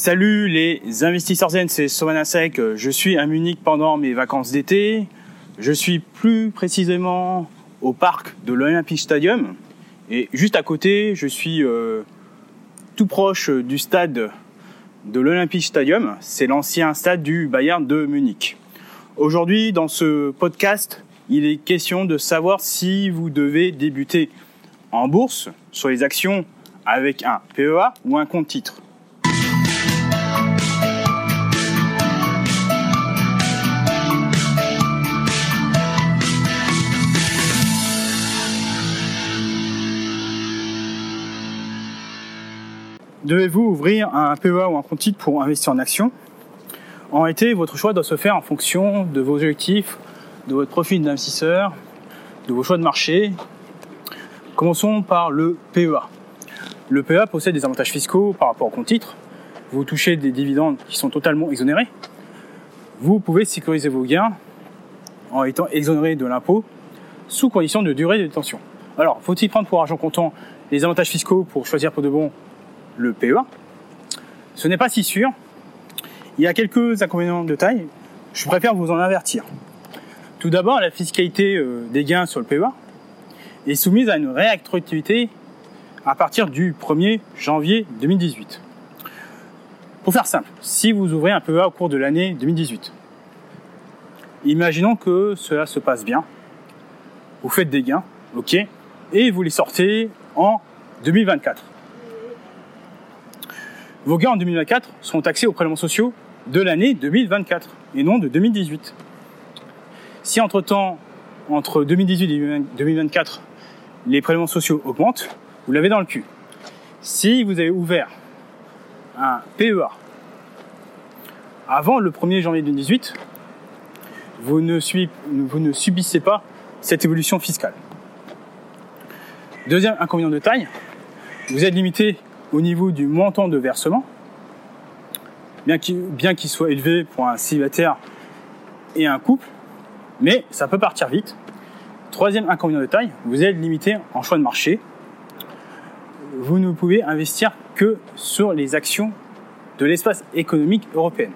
Salut les investisseurs zen, c'est Somanasek. Je suis à Munich pendant mes vacances d'été. Je suis plus précisément au parc de l'Olympic Stadium. Et juste à côté, je suis euh, tout proche du stade de l'Olympic Stadium. C'est l'ancien stade du Bayern de Munich. Aujourd'hui, dans ce podcast, il est question de savoir si vous devez débuter en bourse sur les actions avec un PEA ou un compte titre. Devez-vous ouvrir un PEA ou un compte titre pour investir en actions En été, votre choix doit se faire en fonction de vos objectifs, de votre profil d'investisseur, de vos choix de marché. Commençons par le PEA. Le PEA possède des avantages fiscaux par rapport au compte titre. Vous touchez des dividendes qui sont totalement exonérés. Vous pouvez sécuriser vos gains en étant exonéré de l'impôt sous condition de durée de détention. Alors, faut-il prendre pour argent comptant les avantages fiscaux pour choisir pour de bon le PEA. Ce n'est pas si sûr. Il y a quelques inconvénients de taille. Je préfère vous en avertir. Tout d'abord, la fiscalité euh, des gains sur le PEA est soumise à une réactivité à partir du 1er janvier 2018. Pour faire simple, si vous ouvrez un PEA au cours de l'année 2018, imaginons que cela se passe bien, vous faites des gains, ok, et vous les sortez en 2024. Vos gains en 2024 seront taxés aux prélèvements sociaux de l'année 2024 et non de 2018. Si entre-temps, entre 2018 et 2024, les prélèvements sociaux augmentent, vous l'avez dans le cul. Si vous avez ouvert un PEA avant le 1er janvier 2018, vous ne, vous ne subissez pas cette évolution fiscale. Deuxième inconvénient de taille, vous êtes limité au niveau du montant de versement, bien qu'il soit élevé pour un célibataire et un couple, mais ça peut partir vite. Troisième inconvénient de taille, vous êtes limité en choix de marché. Vous ne pouvez investir que sur les actions de l'espace économique européen.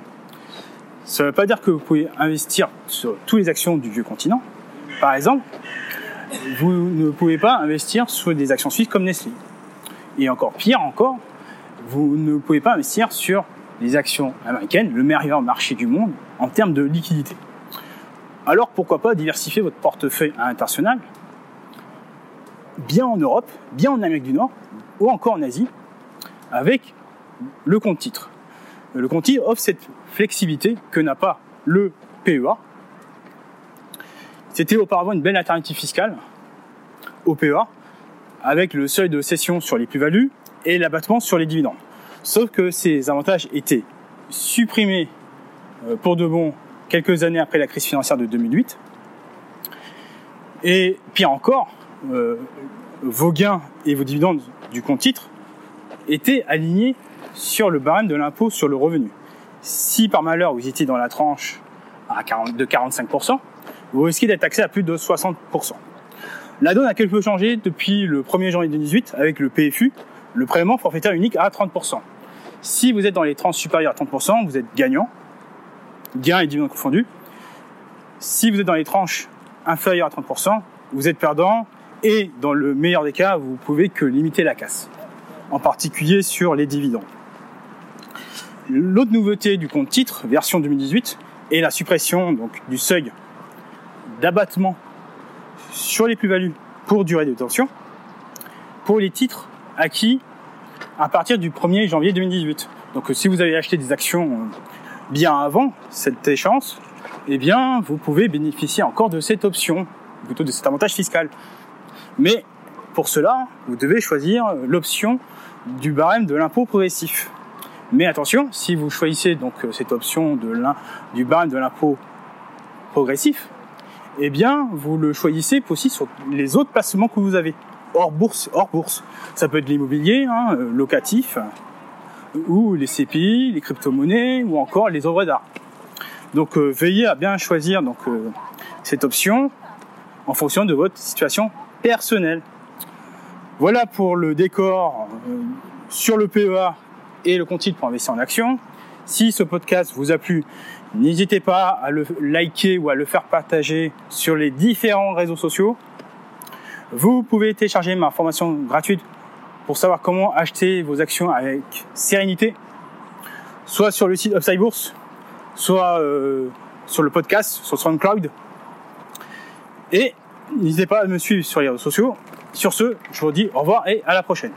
Ça ne veut pas dire que vous pouvez investir sur toutes les actions du vieux continent. Par exemple, vous ne pouvez pas investir sur des actions suisses comme Nestlé. Et encore pire encore, vous ne pouvez pas investir sur les actions américaines, le meilleur marché du monde en termes de liquidité. Alors pourquoi pas diversifier votre portefeuille à l'international, bien en Europe, bien en Amérique du Nord ou encore en Asie, avec le compte titre. Le compte titre offre cette flexibilité que n'a pas le PEA. C'était auparavant une belle alternative fiscale au PEA, avec le seuil de cession sur les plus-values et l'abattement sur les dividendes. Sauf que ces avantages étaient supprimés euh, pour de bon quelques années après la crise financière de 2008. Et pire encore, euh, vos gains et vos dividendes du compte titre étaient alignés sur le barème de l'impôt sur le revenu. Si par malheur vous étiez dans la tranche à 40, de 45%, vous risquez d'être taxé à plus de 60%. La donne a quelque peu changé depuis le 1er janvier 2018 avec le PFU, le prélèvement forfaitaire unique à 30%. Si vous êtes dans les tranches supérieures à 30%, vous êtes gagnant, gain et dividende confondus. Si vous êtes dans les tranches inférieures à 30%, vous êtes perdant et dans le meilleur des cas, vous pouvez que limiter la casse, en particulier sur les dividendes. L'autre nouveauté du compte titre, version 2018, est la suppression donc, du seuil d'abattement sur les plus-values pour durée de détention pour les titres acquis à partir du 1er janvier 2018. Donc si vous avez acheté des actions euh, bien avant cette échéance, eh bien vous pouvez bénéficier encore de cette option, plutôt de cet avantage fiscal. Mais pour cela, vous devez choisir l'option du barème de l'impôt progressif. Mais attention, si vous choisissez donc euh, cette option du barème de l'impôt progressif, eh bien, vous le choisissez aussi sur les autres placements que vous avez, hors bourse, hors bourse. Ça peut être l'immobilier, hein, euh, locatif, ou les CPI, les crypto-monnaies, ou encore les œuvres d'art. Donc, euh, veillez à bien choisir donc euh, cette option en fonction de votre situation personnelle. Voilà pour le décor sur le PEA et le compte pour investir en action. Si ce podcast vous a plu, n'hésitez pas à le liker ou à le faire partager sur les différents réseaux sociaux. Vous pouvez télécharger ma formation gratuite pour savoir comment acheter vos actions avec sérénité, soit sur le site Upside Bourse, soit euh, sur le podcast, sur SoundCloud. Et n'hésitez pas à me suivre sur les réseaux sociaux. Sur ce, je vous dis au revoir et à la prochaine.